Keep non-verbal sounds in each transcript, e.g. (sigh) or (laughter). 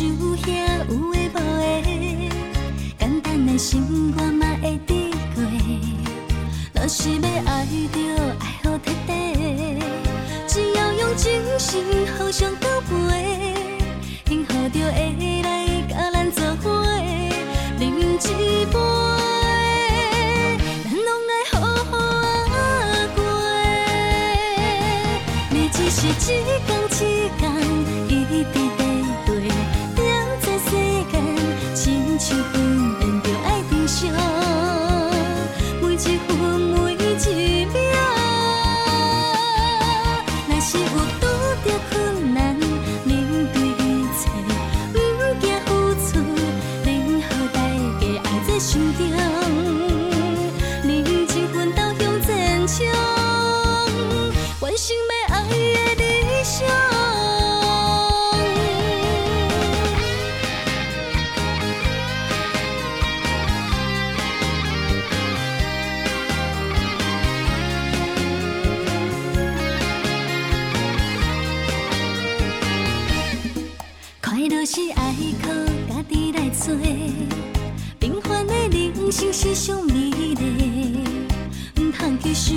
树叶人生是上美丽，唔通去想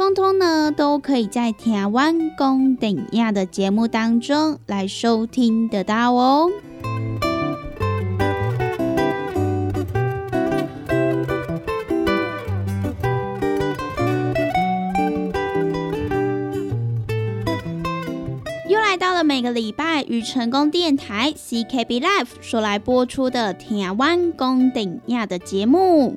通通呢都可以在台湾公顶亚的节目当中来收听得到哦。又来到了每个礼拜与成功电台 CKB Life 所来播出的台湾公顶亚的节目。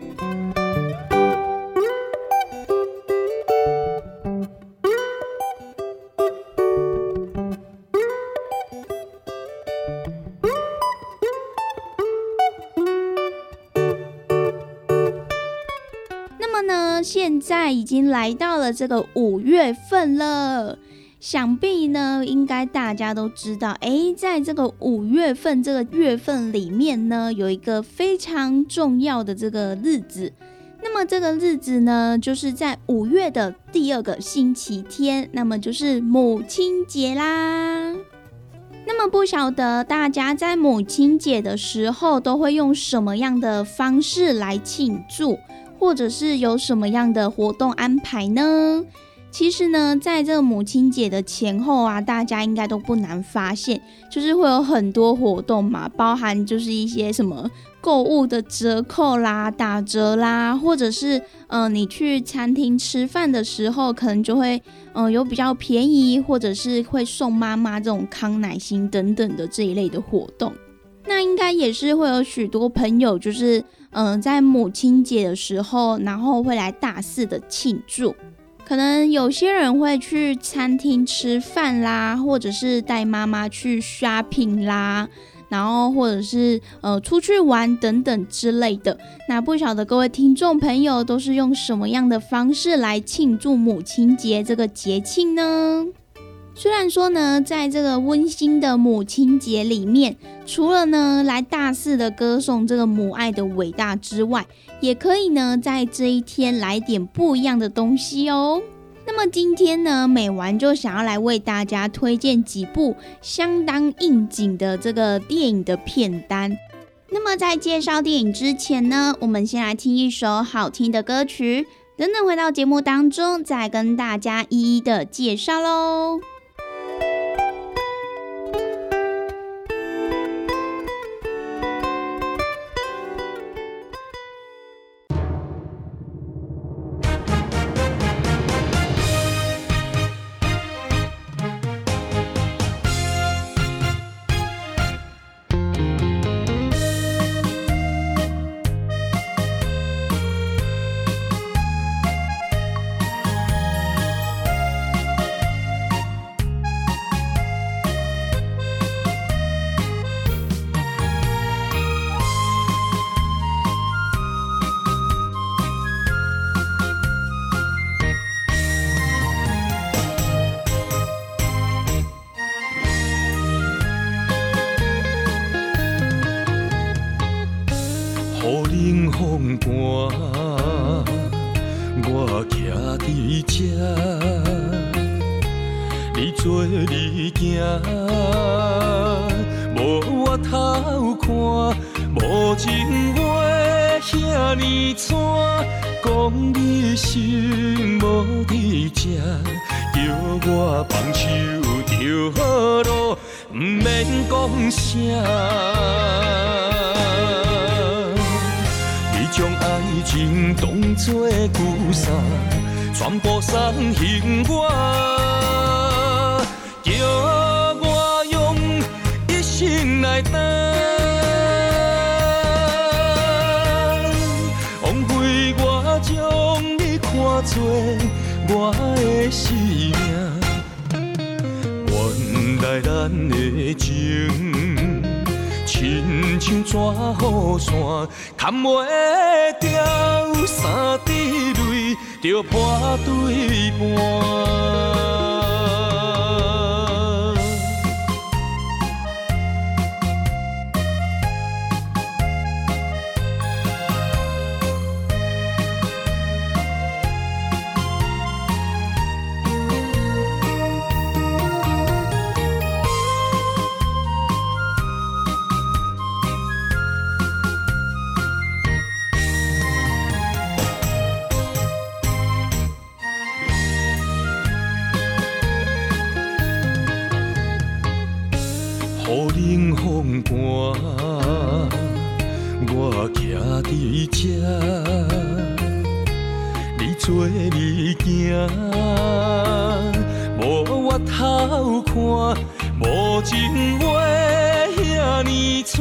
已经来到了这个五月份了，想必呢，应该大家都知道，哎，在这个五月份这个月份里面呢，有一个非常重要的这个日子。那么这个日子呢，就是在五月的第二个星期天，那么就是母亲节啦。那么不晓得大家在母亲节的时候都会用什么样的方式来庆祝？或者是有什么样的活动安排呢？其实呢，在这个母亲节的前后啊，大家应该都不难发现，就是会有很多活动嘛，包含就是一些什么购物的折扣啦、打折啦，或者是嗯，你去餐厅吃饭的时候，可能就会嗯有比较便宜，或者是会送妈妈这种康乃馨等等的这一类的活动。那应该也是会有许多朋友，就是嗯，在母亲节的时候，然后会来大肆的庆祝。可能有些人会去餐厅吃饭啦，或者是带妈妈去 shopping 啦，然后或者是呃出去玩等等之类的。那不晓得各位听众朋友都是用什么样的方式来庆祝母亲节这个节庆呢？虽然说呢，在这个温馨的母亲节里面，除了呢来大肆的歌颂这个母爱的伟大之外，也可以呢在这一天来点不一样的东西哦。那么今天呢，美完就想要来为大家推荐几部相当应景的这个电影的片单。那么在介绍电影之前呢，我们先来听一首好听的歌曲，等等回到节目当中再跟大家一一的介绍喽。等。枉费我将你看作我的性命，原来咱的情。亲像纸雨伞，扛袂牢三滴泪，就破对半。徛伫这，你做你行，无我头看，无情话遐尼惨，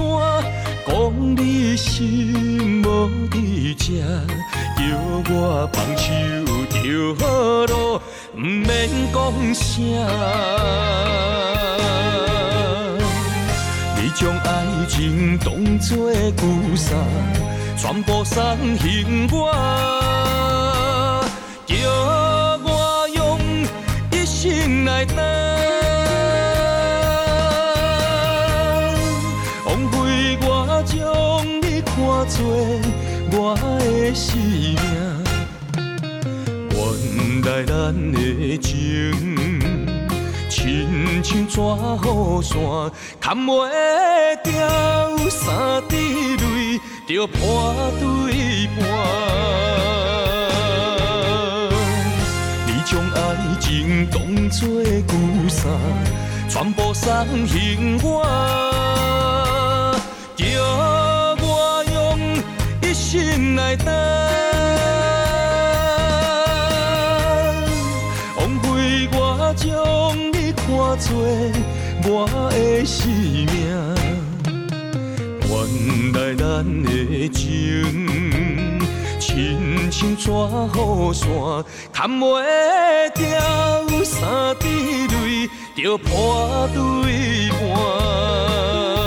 讲你心无伫这，叫我放手就好咯，毋免讲啥。你将爱情当作旧衫，全部送还我，叫我用一生来等。枉费我将你看作我的生命，原来咱的情。亲像纸雨伞，砍袂掉，三滴泪就破对半。你将爱情当作旧衫，全部送还我，叫我用一生来等。枉费我将你看作我的生命，咱的情亲像纸雨伞，砍袂掉，三滴泪就破对半。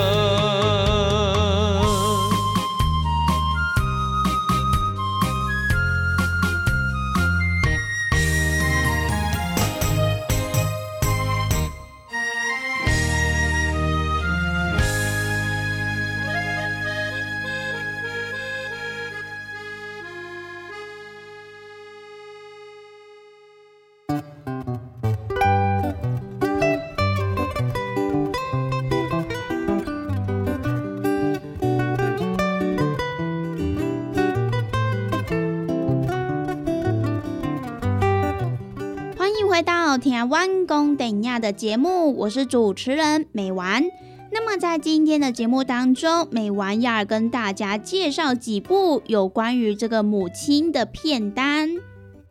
到《台湾公等亚的节目，我是主持人美丸。那么在今天的节目当中，美丸要跟大家介绍几部有关于这个母亲的片单。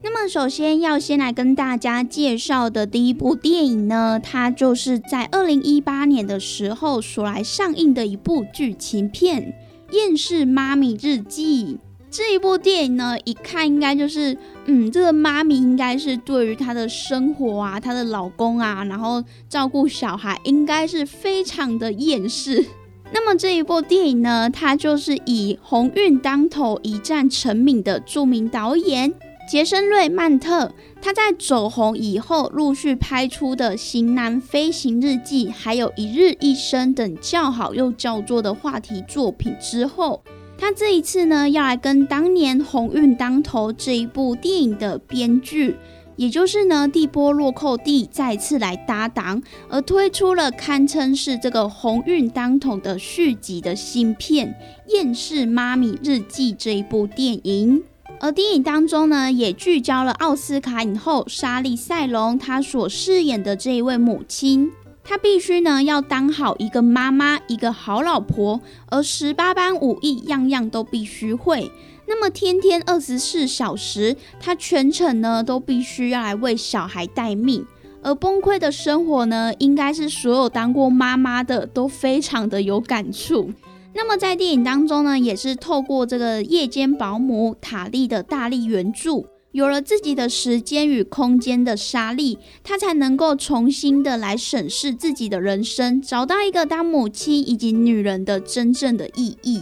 那么首先要先来跟大家介绍的第一部电影呢，它就是在二零一八年的时候所来上映的一部剧情片《厌世妈咪日记》。这一部电影呢，一看应该就是，嗯，这个妈咪应该是对于她的生活啊，她的老公啊，然后照顾小孩，应该是非常的厌世。(laughs) 那么这一部电影呢，它就是以鸿运当头、一战成名的著名导演杰森·瑞曼特，他在走红以后陆续拍出的《型男飞行日记》，还有一日一生等较好又叫座的话题作品之后。他这一次呢，要来跟当年《鸿运当头》这一部电影的编剧，也就是呢蒂波洛寇蒂再次来搭档，而推出了堪称是这个《鸿运当头》的续集的新片《厌世妈咪日记》这一部电影。而电影当中呢，也聚焦了奥斯卡影后莎莉赛隆她所饰演的这一位母亲。她必须呢要当好一个妈妈，一个好老婆，而十八般武艺样样都必须会。那么天天二十四小时，她全程呢都必须要来为小孩待命。而崩溃的生活呢，应该是所有当过妈妈的都非常的有感触。那么在电影当中呢，也是透过这个夜间保姆塔莉的大力援助。有了自己的时间与空间的沙莉，她才能够重新的来审视自己的人生，找到一个当母亲以及女人的真正的意义。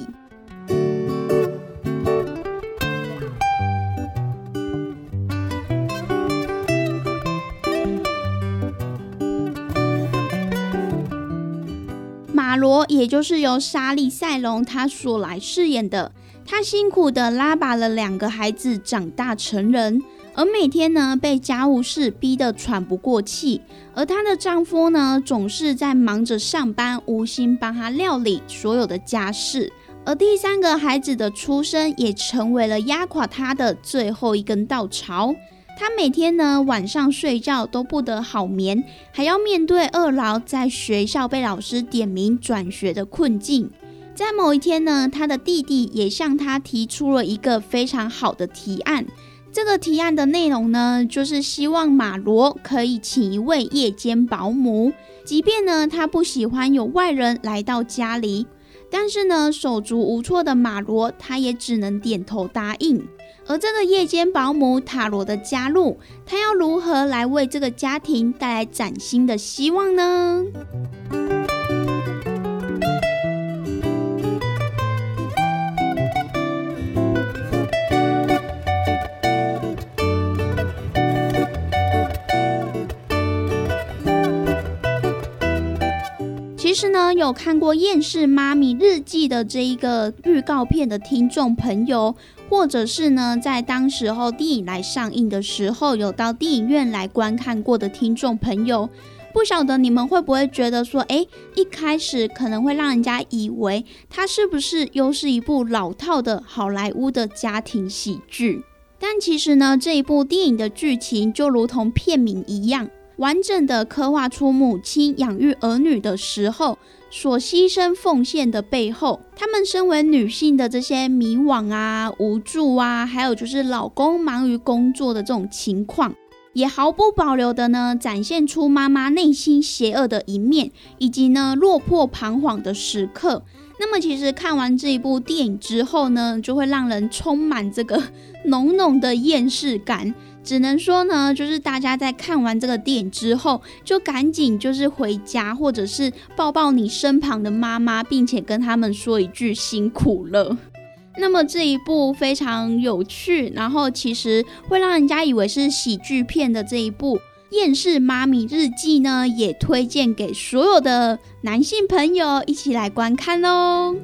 马罗，也就是由莎莉赛隆她所来饰演的。她辛苦的拉拔了两个孩子长大成人，而每天呢被家务事逼得喘不过气，而她的丈夫呢总是在忙着上班，无心帮她料理所有的家事。而第三个孩子的出生也成为了压垮她的最后一根稻草。她每天呢晚上睡觉都不得好眠，还要面对二老在学校被老师点名转学的困境。在某一天呢，他的弟弟也向他提出了一个非常好的提案。这个提案的内容呢，就是希望马罗可以请一位夜间保姆，即便呢他不喜欢有外人来到家里，但是呢手足无措的马罗，他也只能点头答应。而这个夜间保姆塔罗的加入，他要如何来为这个家庭带来崭新的希望呢？其实呢，有看过《厌世妈咪日记》的这一个预告片的听众朋友。或者是呢，在当时候电影来上映的时候，有到电影院来观看过的听众朋友，不晓得你们会不会觉得说，哎，一开始可能会让人家以为它是不是又是一部老套的好莱坞的家庭喜剧？但其实呢，这一部电影的剧情就如同片名一样，完整的刻画出母亲养育儿女的时候。所牺牲奉献的背后，她们身为女性的这些迷惘啊、无助啊，还有就是老公忙于工作的这种情况，也毫不保留的呢展现出妈妈内心邪恶的一面，以及呢落魄彷徨的时刻。那么，其实看完这一部电影之后呢，就会让人充满这个 (laughs) 浓浓的厌世感。只能说呢，就是大家在看完这个电影之后，就赶紧就是回家，或者是抱抱你身旁的妈妈，并且跟他们说一句辛苦了。那么这一部非常有趣，然后其实会让人家以为是喜剧片的这一部《厌世妈咪日记》呢，也推荐给所有的男性朋友一起来观看哦。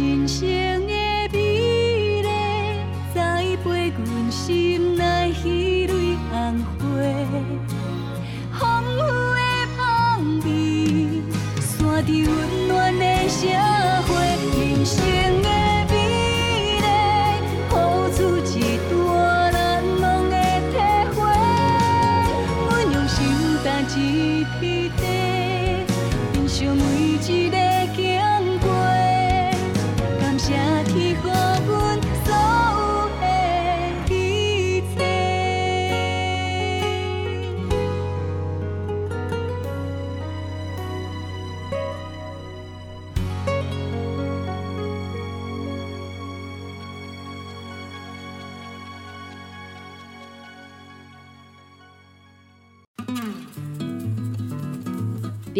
人生的美丽，再陪阮心内彼蕊红花。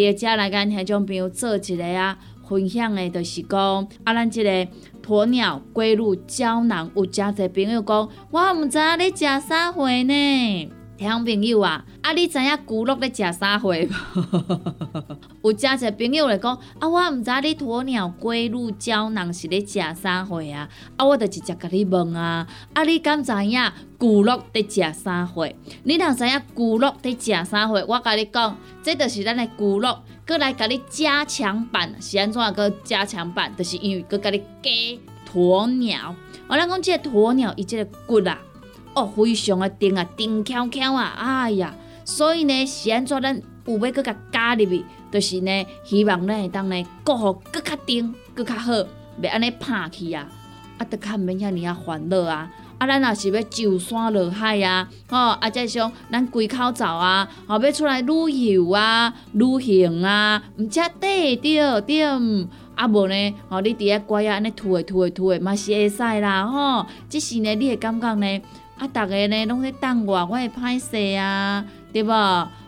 伫遮来跟听众朋友做一个啊分享的，就是讲啊，咱即个鸵鸟龟乳胶囊，有诚侪朋友讲，我毋知影你食啥货呢？听朋友啊，啊，你知影骨碌咧食啥货无？(laughs) 有诚侪朋友来讲，啊，我毋知你鸵鸟龟鹿胶囊是咧食啥货啊？啊，我就直接甲你问啊，啊，你敢知影骨碌伫食啥货？你若知影骨碌伫食啥货，我甲你讲，这就是咱的骨碌，过来甲你加强版，是安怎个加强版？就是因为佮甲你加鸵鸟，我咱讲即个鸵鸟伊即个骨啊。哦，非常的甜啊，甜翘翘啊，哎呀！所以呢，是安怎咱有要搁甲加入去，就是呢，希望咱会当呢，过好搁较甜，搁较好，袂安尼拍去啊，啊，得较毋免遐尼啊烦恼啊！啊，咱若是要上山落海啊，吼，啊，再像咱归口走啊，吼，要出来旅游啊、旅行啊，毋则对着对，啊无呢，吼，你伫遐乖啊，安尼吐诶吐诶吐诶，嘛是会使啦，吼，即是呢，你会感觉呢？啊，逐个呢拢咧等我，我会歹势啊，对无？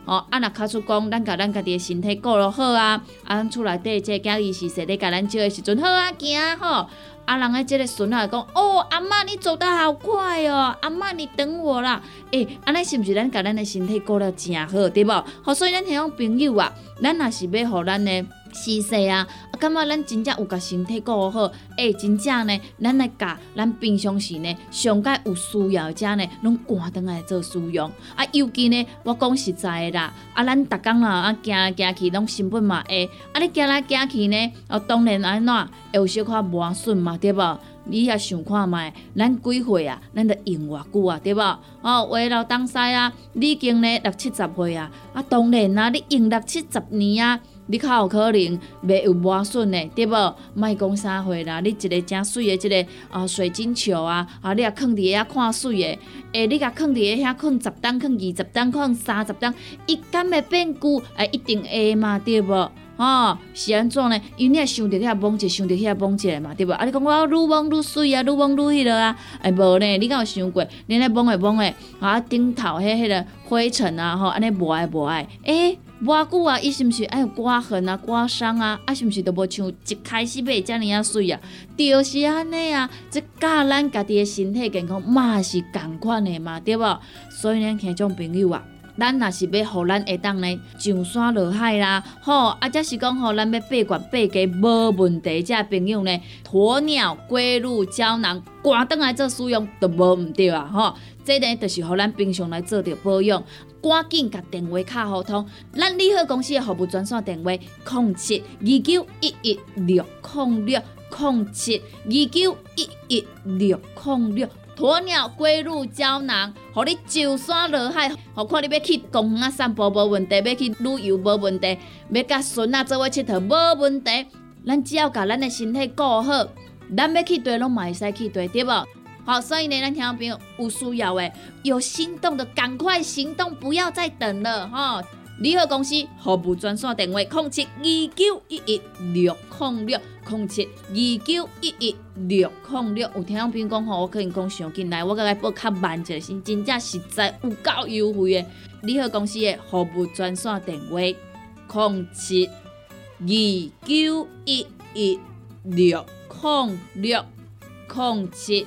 哦，啊，若卡出讲，咱甲咱家己的身体顾落好啊，啊，咱厝内底即个囝儿是说咧，甲咱照的时阵好啊，行吼。啊，人诶即个孙仔讲，哦，阿妈你走得好快哦，阿妈你等我啦。诶，安尼是毋是咱甲咱的身体顾了诚好，对无？好，所以咱迄种朋友啊，咱若是要互咱的。是势啊！啊，感觉咱真正有甲身体顾好，诶，真正呢，咱来甲咱平常时呢，上界有需要者呢，拢赶倒来做使用。啊，尤其呢，我讲实在的啦，啊，咱逐工啦，啊，行来行去拢成本嘛会，啊，你行来行去呢，啊，当然安怎会有小可磨损嘛，对无？你也想看觅，咱几岁啊？咱得用偌久啊，对无？哦，话老东西啊，你已经呢六七十岁啊，啊，当然啊，你用六七十年啊。你较有可能袂有磨损的，对无？莫讲啥货啦，你一个正水的，一个啊水晶球啊，啊，你啊放伫遐看水的，诶，你甲放伫遐放十担，放二十担，放三十担，伊敢会变旧？诶，一定会嘛，对无？吼，是安怎呢？因为你也想着遐摸者，想着遐摸者嘛，对无？啊，你讲我愈摸愈水啊，愈摸愈迄落啊，诶，无呢？你敢有想过？你咧摸诶摸诶，啊，顶头迄迄个灰尘啊，吼，安尼无爱无爱，诶。偌久啊，伊是毋是爱有刮痕啊、刮伤啊？啊，是毋是都无像一开始买遮尔啊水啊？就是安尼啊，即教咱家己的身体健康嘛是共款的嘛，对无？所以呢，听种朋友啊，咱若是要互咱下当呢上山落海啦，吼，啊，则是讲吼，咱要八罐八家无问题，遮朋友呢，鸵鸟龟鹿胶囊，赶倒来做使用都无毋对啊，吼，这呢就是互咱平常来做着保养。赶紧甲电话卡互通，咱利好公司的服务专线电话：零七二九一一六零六零七二九一一六零六。鸵鸟龟鹿胶囊，互你上山落海，何看你要去公园散步无问题，要去旅游无问题，要甲孙仔做伙佚佗无问题。咱只要甲咱的身体顾好，咱要去对拢嘛会使去对，对无？好，所以呢，咱听众朋友有需要诶，有心动的赶快行动，不要再等了哈！联合公司服务专线电话：零七二九一一六零六零七二九一一六零六。有听众朋友讲吼，我可能讲上进来，我甲伊报较慢一些，真正实在有够优惠诶！联合公司的服务专线电话：零七二九一一六零六零七。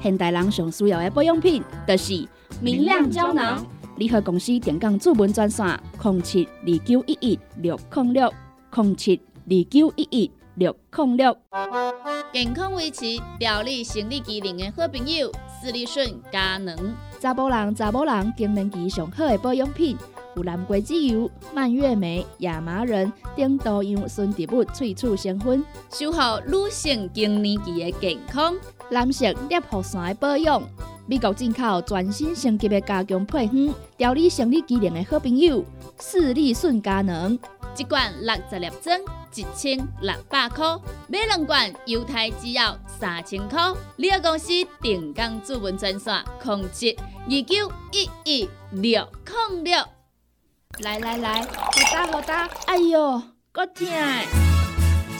现代人上需要的保养品，就是明亮胶囊。联合公司电讲主文专线：零七二九一一六零六零七二九一一六零六。健康维持、调理生理机能的好朋友——斯利顺佳能。查甫人、查某人更年期上好的保养品，有蓝桂枝油、蔓越莓、亚麻仁等多样纯植物萃取成分，守护女性更年期的健康。男性尿酸的保养，美国进口全新升级的加强配方，调理生理机能的好朋友——视力顺佳能。一罐六十粒装，一千六百块；买两罐，犹太只要三千块。你个公司定岗主文专线：控制二九一一六零六。来来来，好打好打！哎哟，够痛！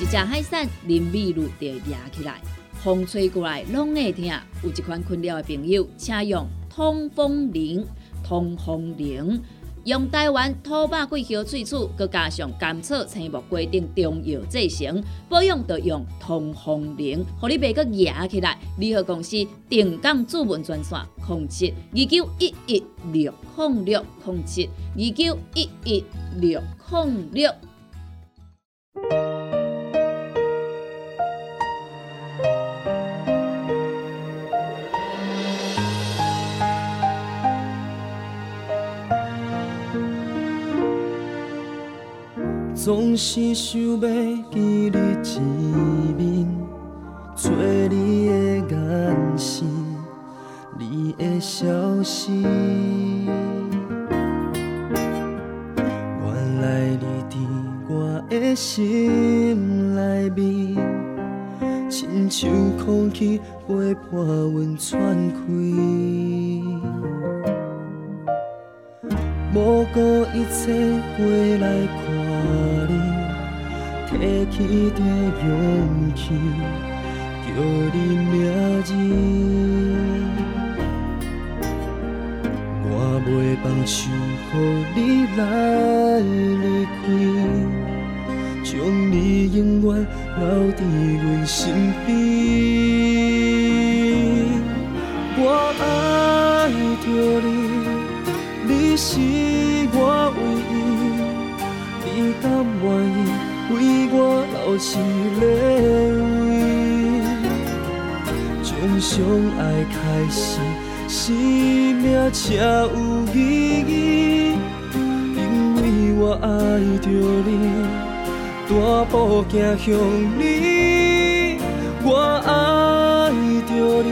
一只海扇淋米露就压起来。风吹过来拢会痛，有一款困扰的朋友，请用通风铃。通风铃用台湾土白桂花萃取，佮加上甘草、青木规定中药制成，保养要用通风铃，互你袂佮压起来。联合公司定岗主文专线：控制二九一一六控六控制二九一一六控六。总是想要记你一面，找你的眼神，你的消息。原来你伫我的心内面，亲像空气陪伴阮喘气。不顾一切过来看，提起着勇气，叫你名字。我袂放手，予你来离开，将你永远留伫阮身边。我留一个位？从相爱开始，生命才有意义。因为我爱着你，大步走向你。我爱着你，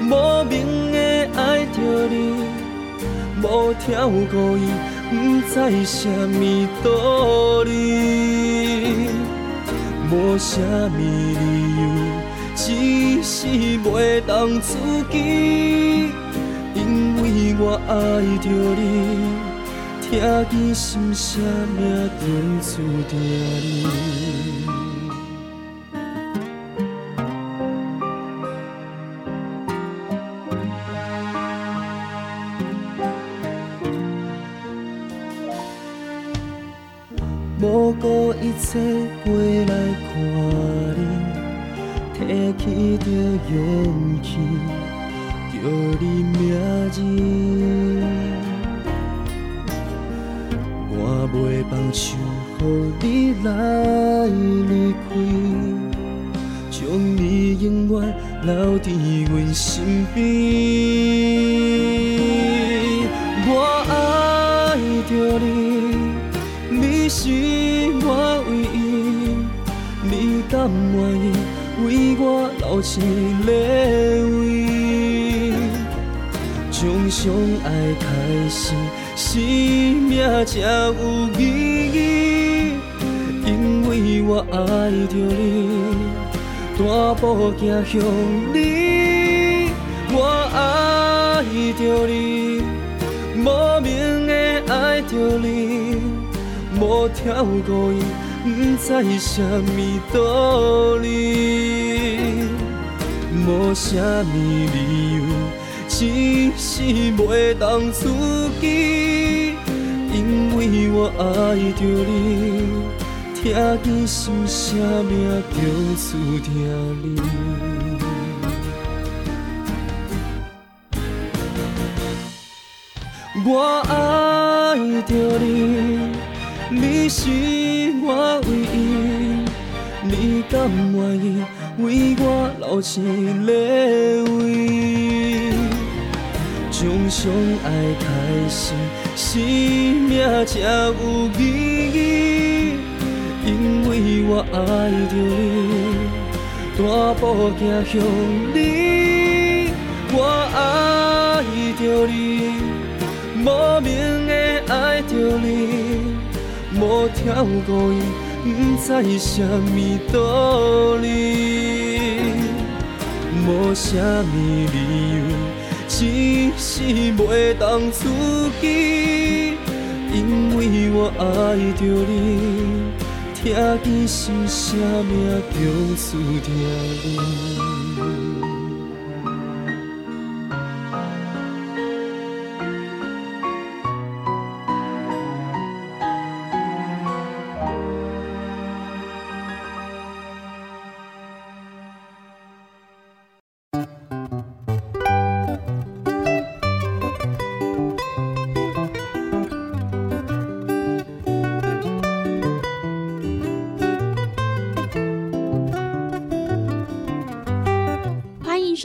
莫名的爱着你。无条故意，不知什么道理，无什么理由，只是袂当自己。因为我爱着你，听见心声命中注定你。着你，你是我唯一，你。甘愿意为我留一个位，从相爱开始，生命才有意义。因为我爱着你，大步走向你。我爱着你，莫名爱着你，无条故意。不知什么道理，无什么理由，只是袂当自己，因为我爱着你，听见心声命叫思听你。我爱着你，你是我唯一，你甘愿意为我留一个位？从相爱开始，生命才有意义，因为我爱着你，大步行向你，我爱着你。莫名的爱着你，无条故意，不知什么道理，无什么理由，只是袂当自己，因为我爱着你，听见心声命叫思听你。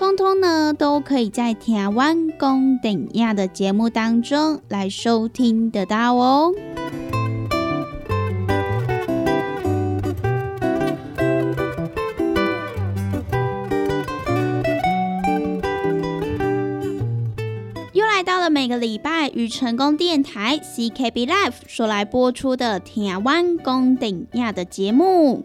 通通呢，都可以在台湾公等亚的节目当中来收听得到哦。又来到了每个礼拜与成功电台 CKB Life 所来播出的台湾公顶亚的节目。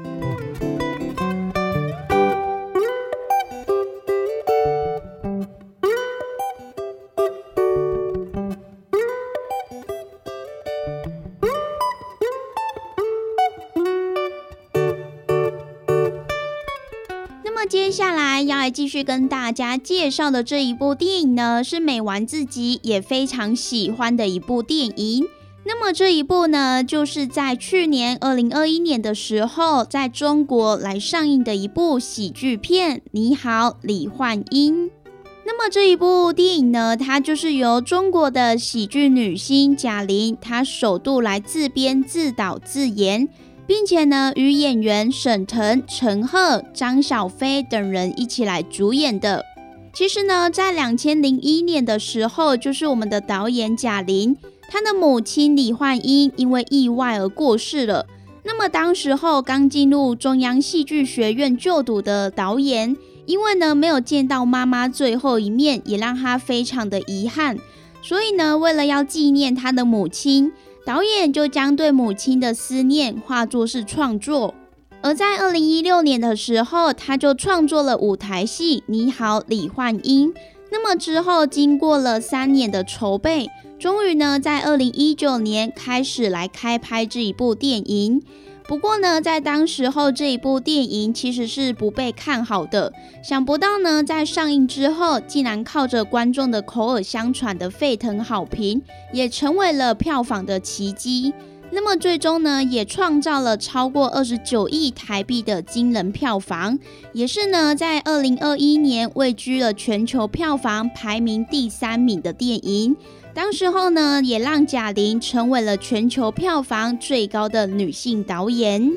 来继续跟大家介绍的这一部电影呢，是美完自己也非常喜欢的一部电影。那么这一部呢，就是在去年二零二一年的时候，在中国来上映的一部喜剧片《你好，李焕英》。那么这一部电影呢，它就是由中国的喜剧女星贾玲，她首度来自编自导自演。并且呢，与演员沈腾、陈赫、张小斐等人一起来主演的。其实呢，在两千零一年的时候，就是我们的导演贾玲，她的母亲李焕英因为意外而过世了。那么当时候刚进入中央戏剧学院就读的导演，因为呢没有见到妈妈最后一面，也让他非常的遗憾。所以呢，为了要纪念他的母亲。导演就将对母亲的思念化作是创作，而在二零一六年的时候，他就创作了舞台戏《你好，李焕英》。那么之后，经过了三年的筹备，终于呢，在二零一九年开始来开拍这一部电影。不过呢，在当时候这一部电影其实是不被看好的。想不到呢，在上映之后，竟然靠着观众的口耳相传的沸腾好评，也成为了票房的奇迹。那么最终呢，也创造了超过二十九亿台币的惊人票房，也是呢在二零二一年位居了全球票房排名第三名的电影。当时候呢，也让贾玲成为了全球票房最高的女性导演。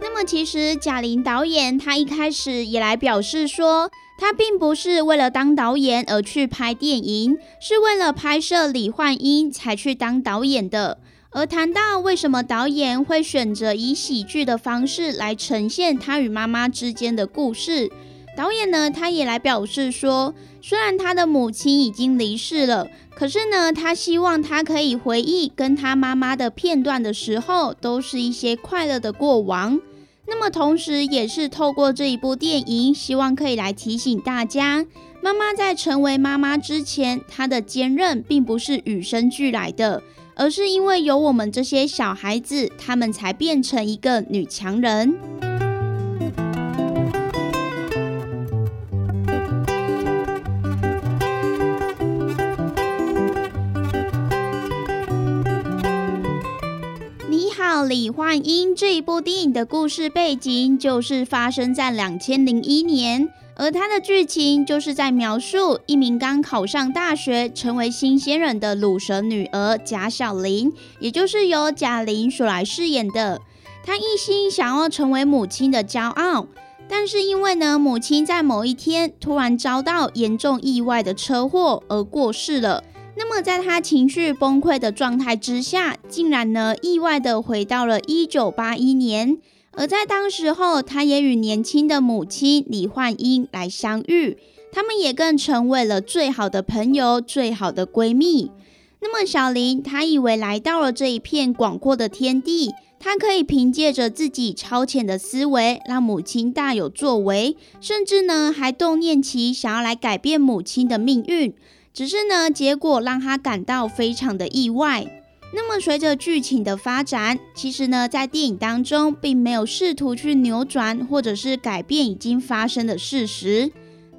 那么其实贾玲导演她一开始也来表示说，他并不是为了当导演而去拍电影，是为了拍摄李焕英才去当导演的。而谈到为什么导演会选择以喜剧的方式来呈现他与妈妈之间的故事，导演呢他也来表示说，虽然他的母亲已经离世了，可是呢他希望他可以回忆跟他妈妈的片段的时候，都是一些快乐的过往。那么，同时也是透过这一部电影，希望可以来提醒大家，妈妈在成为妈妈之前，她的坚韧并不是与生俱来的，而是因为有我们这些小孩子，他们才变成一个女强人。李焕英这一部电影的故事背景就是发生在两千零一年，而它的剧情就是在描述一名刚考上大学、成为新鲜人的鲁蛇女儿贾小玲，也就是由贾玲所来饰演的。她一心想要成为母亲的骄傲，但是因为呢，母亲在某一天突然遭到严重意外的车祸而过世了。那么，在他情绪崩溃的状态之下，竟然呢意外的回到了一九八一年，而在当时候，他也与年轻的母亲李焕英来相遇，他们也更成为了最好的朋友、最好的闺蜜。那么，小林她以为来到了这一片广阔的天地，她可以凭借着自己超前的思维，让母亲大有作为，甚至呢还动念起想要来改变母亲的命运。只是呢，结果让他感到非常的意外。那么，随着剧情的发展，其实呢，在电影当中并没有试图去扭转或者是改变已经发生的事实。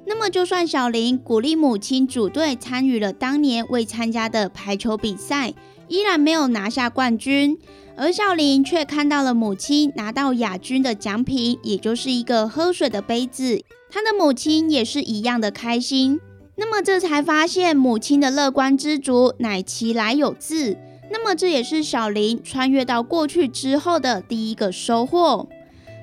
那么，就算小林鼓励母亲组队参与了当年未参加的排球比赛，依然没有拿下冠军，而小林却看到了母亲拿到亚军的奖品，也就是一个喝水的杯子。他的母亲也是一样的开心。那么这才发现母亲的乐观知足乃其来有自。那么这也是小林穿越到过去之后的第一个收获。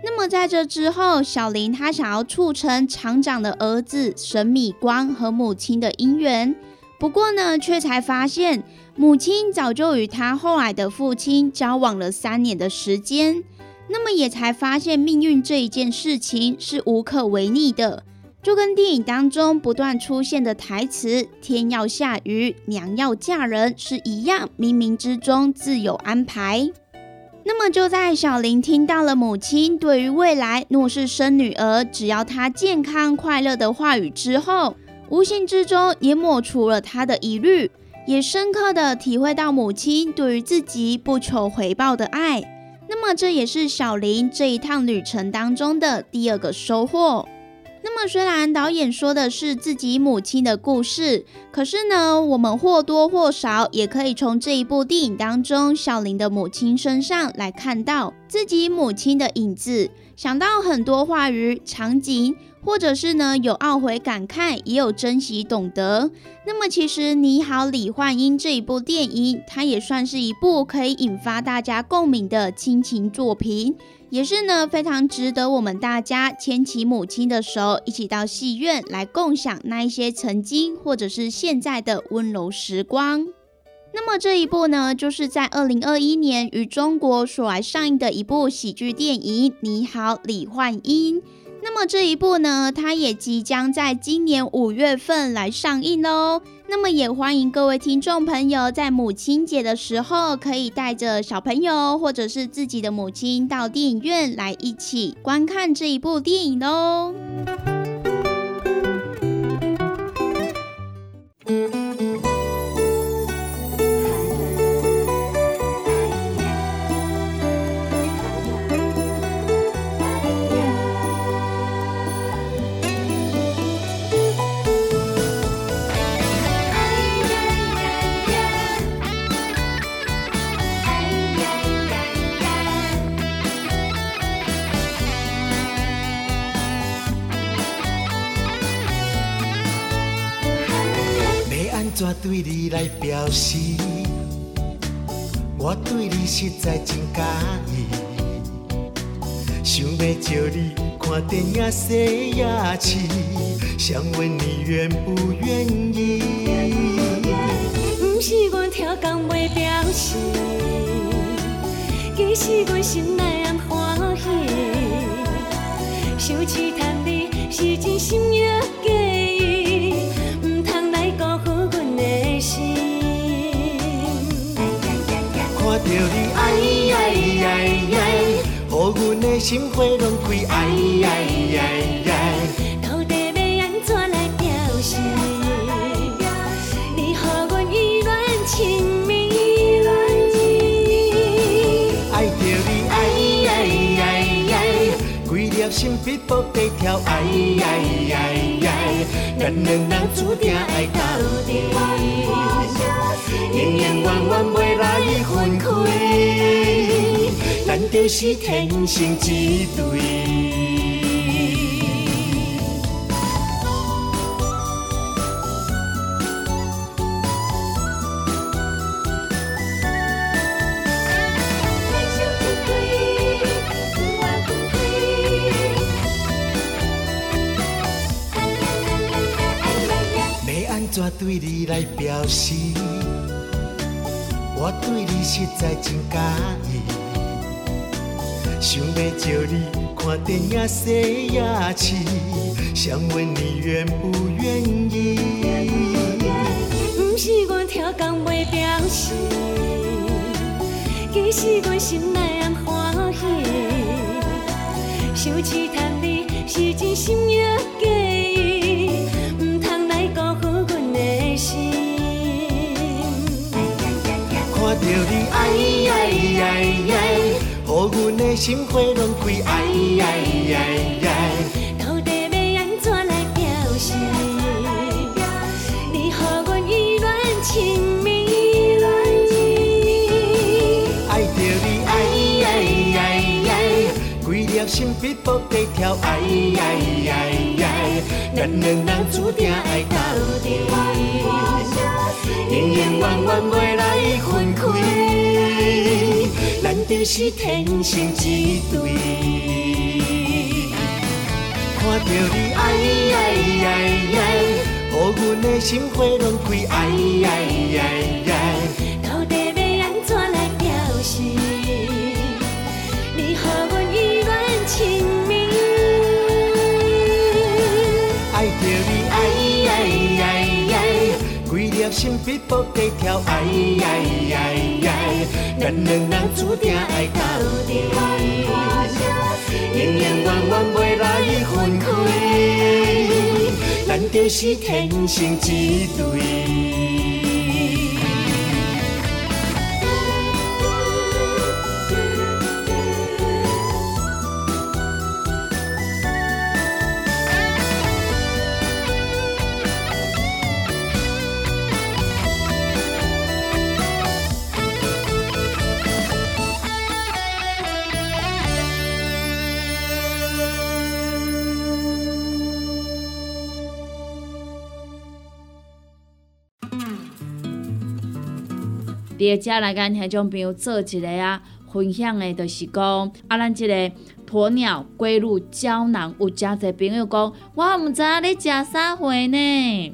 那么在这之后，小林他想要促成厂长的儿子沈米光和母亲的姻缘，不过呢，却才发现母亲早就与他后来的父亲交往了三年的时间。那么也才发现命运这一件事情是无可违逆的。就跟电影当中不断出现的台词“天要下雨，娘要嫁人”是一样，冥冥之中自有安排。那么就在小林听到了母亲对于未来若是生女儿，只要她健康快乐的话语之后，无形之中也抹除了她的疑虑，也深刻的体会到母亲对于自己不求回报的爱。那么这也是小林这一趟旅程当中的第二个收获。那么，虽然导演说的是自己母亲的故事，可是呢，我们或多或少也可以从这一部电影当中，小林的母亲身上来看到自己母亲的影子，想到很多话语、场景，或者是呢有懊悔、感慨，也有珍惜、懂得。那么，其实《你好，李焕英》这一部电影，它也算是一部可以引发大家共鸣的亲情作品。也是呢，非常值得我们大家牵起母亲的手，一起到戏院来共享那一些曾经或者是现在的温柔时光。那么这一部呢，就是在二零二一年于中国所来上映的一部喜剧电影《你好，李焕英》。那么这一部呢，它也即将在今年五月份来上映喽。那么也欢迎各位听众朋友在母亲节的时候，可以带着小朋友或者是自己的母亲到电影院来一起观看这一部电影哦。怎对你来表示？我对你实在真介意，想要招你看电影西雅市，想问你愿不愿意？不是我超工袂表示，其实阮心内暗欢喜，想试探你是真心意，你爱爱爱爱，予阮的心花拢开爱爱爱爱。到底要安怎来表示？你予阮意乱情心逼迫地跳爱爱爱爱，咱两人注定爱到底，永永远远袂来分开，咱就是天生一对。对你来表示？我对你实在真介意，想要招你看电影西雅市，想问你愿不愿意？不是阮超工袂表示，其实阮心内暗欢喜，想试探你是真心也爱爱爱，予阮的心花拢开爱爱爱爱。心逼迫地跳爱爱爱爱，咱两人注定爱到底，永永远远袂来分开，咱就是天生一对。看到你爱爱爱爱，予阮的心花拢开爱爱爱爱。心比搏地跳爱呀呀呀，咱两人注定爱到底，永永远远袂来分开，咱就是天生一对。伫遮来甲咱听众朋友做一个啊分享的，就是讲啊，咱即个鸵鸟龟乳胶囊，有诚侪朋友讲，我毋知影你食啥货呢？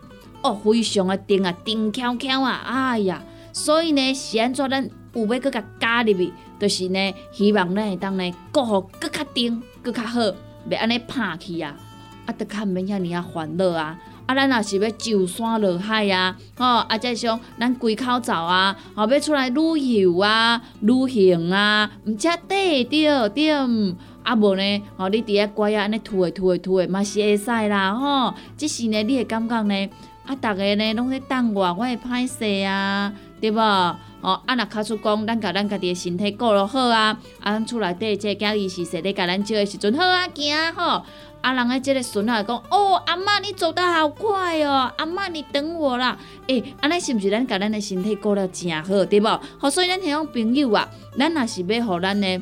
哦，非常的硬啊，硬翘翘啊，哎呀，所以呢，是安怎咱有要搁甲加入去，就是呢，希望咱会当呢，过互搁较硬，搁较好，袂安尼拍去啊，啊，得较毋免遐尔啊烦恼啊。啊，咱若是要上山落海啊，吼、啊，再像咱归口走啊，吼、要出来旅游啊、旅行啊，毋则缀着对毋？啊无呢，吼、你伫遐乖啊，安尼吐诶吐诶吐诶，嘛是会使啦，吼、即是呢，你会感觉呢？啊，逐个呢拢咧等我，我会歹势啊，对无？哦，啊，若卡出讲，咱甲咱家己的身体顾落好啊，啊，咱厝内底这囝儿是说咧，甲咱照的时阵好啊，行吼。啊，人诶，即个孙仔讲，哦，阿嬷你走得好快哦，阿嬷你等我啦。诶，安尼是毋是咱甲咱的身体顾了诚好，对无？好，所以咱听种朋友啊，咱若是要互咱的。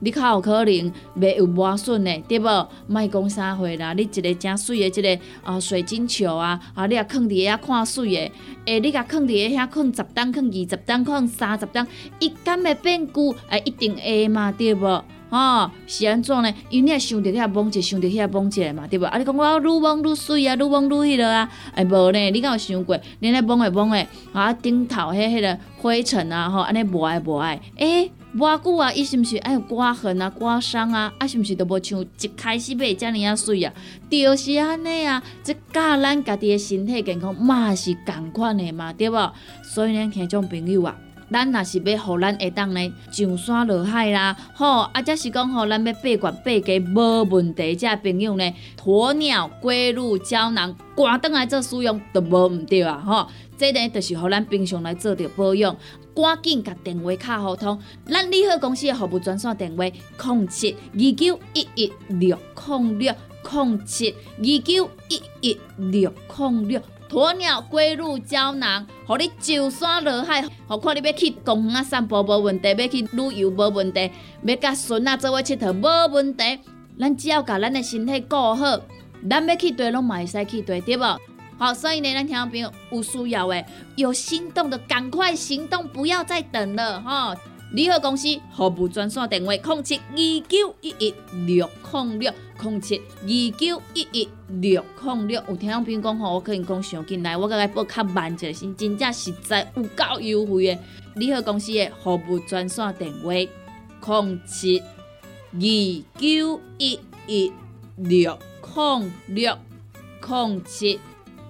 你较有可能袂有磨损的，对无？莫讲啥货啦！你一个正水的，一个啊水晶球啊，啊你啊放伫遐看水的，诶，你甲放伫遐放十担，放二十担，放三十担，伊敢会变旧？诶，一定会嘛，对无？吼，是安怎呢？因为你也想着遐摸者，想着遐摸者嘛，对无？啊，你讲我愈摸愈水啊，愈摸愈迄落啊？诶，无呢？你敢有想过？你咧摸诶摸诶，啊顶头迄迄个灰尘啊，吼，安尼无爱无爱，诶。偌久啊，伊是毋是爱有刮痕啊、刮伤啊？啊，是毋是都无像一开始买遮尔啊水啊？就是安尼啊，即教咱家己的身体健康嘛是共款的嘛，对无？所以呢，听种朋友啊，咱若是要互咱会当呢上山落海啦，吼，啊，则是讲吼，咱要八卦八家无问题，遮朋友呢，鸵鸟龟乳胶囊，赶倒来做使用都无毋对啊，吼，这呢，就是互咱平常来做着保养。赶紧甲电话卡互通，咱利好公司的服务专线电话：零七二九一一六零六零七二九一一六零六。鸵鸟龟鹿胶囊，互你上山落海，何况你要去公园散步无问题，要去旅游无问题，要甲孙仔做伙佚佗无问题。咱只要甲咱的身体顾好，咱要去对拢嘛会使去对，对无？好，所以呢，咱听众朋友有需要诶，有心动的赶快行动，不要再等了哈！联合公司服务专线电话：零七二九一一六零六零七二九一一六零六。有听众朋友讲吼，我可能讲上进来，我甲伊报较慢者，是真正实在有够优惠诶！联合公司的服务专线电话：零七二九一一六零六零七。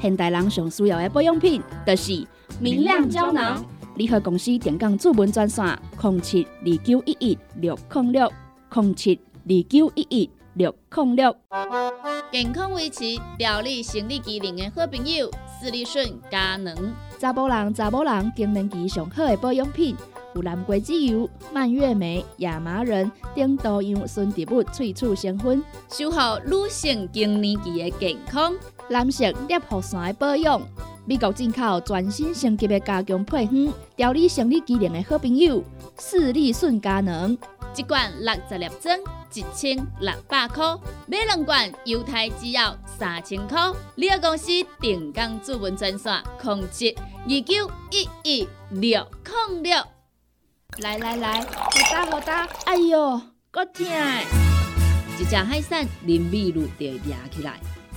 现代人上需要的保养品，就是明亮胶囊。联合公司电讲主文专线：零七二九一一六零六零七二九一一六零六。健康维持、调理生理机能的好朋友——斯利顺佳能。查甫人、查某人更年期上好的保养品，有蓝桂枝油、蔓越莓、亚麻仁等多样纯植物萃取成分，守护女性更年期的健康。蓝色裂护伞的保养，美国进口全新升级的加强配方，调理生理机能的好朋友——视力顺佳能，一罐六十粒装，一千六百块；买两罐，犹太只要三千块。你个公司定岗主文专线：控制二九一一六零六。来来来，好打好打！哎呦，够痛！一只海扇林密路就压起来。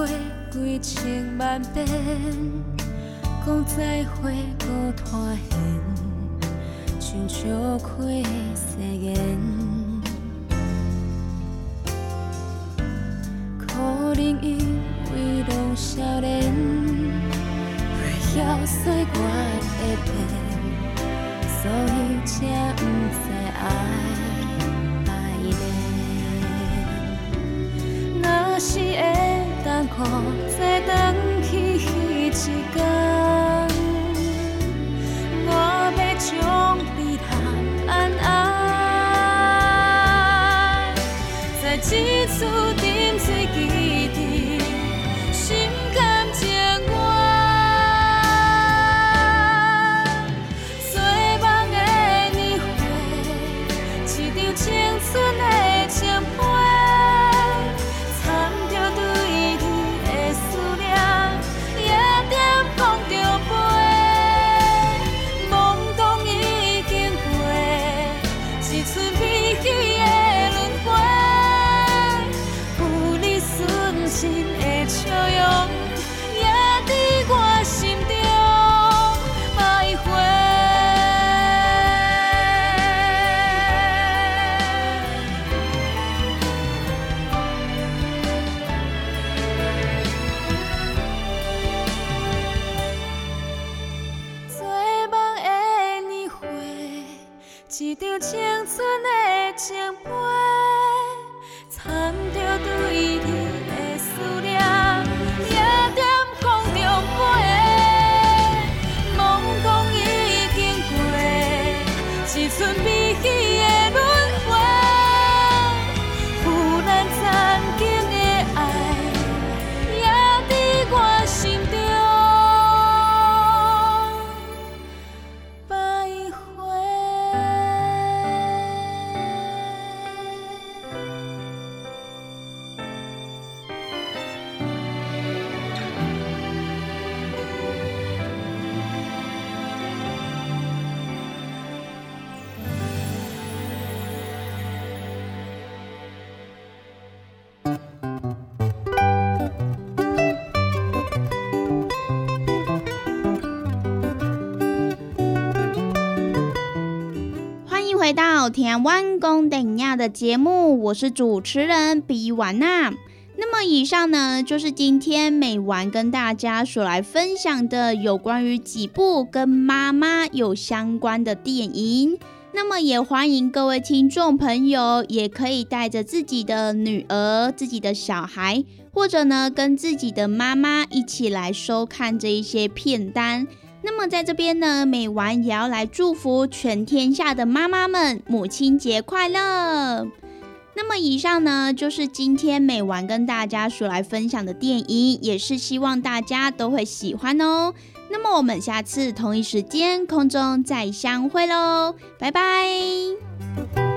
过几千万遍，讲再会搁拖延，像笑开的誓言。可能因为拢少年，会晓岁月的变，所以才不知爱排练。若是会当靠再等去彼一天，我要将你通安安。在回到台湾公等亚的节目，我是主持人比婉娜。那么以上呢，就是今天美丸跟大家所来分享的有关于几部跟妈妈有相关的电影。那么也欢迎各位听众朋友，也可以带着自己的女儿、自己的小孩，或者呢跟自己的妈妈一起来收看这一些片单。那么在这边呢，美丸也要来祝福全天下的妈妈们母亲节快乐。那么以上呢，就是今天美丸跟大家所来分享的电影，也是希望大家都会喜欢哦。那么我们下次同一时间空中再相会喽，拜拜。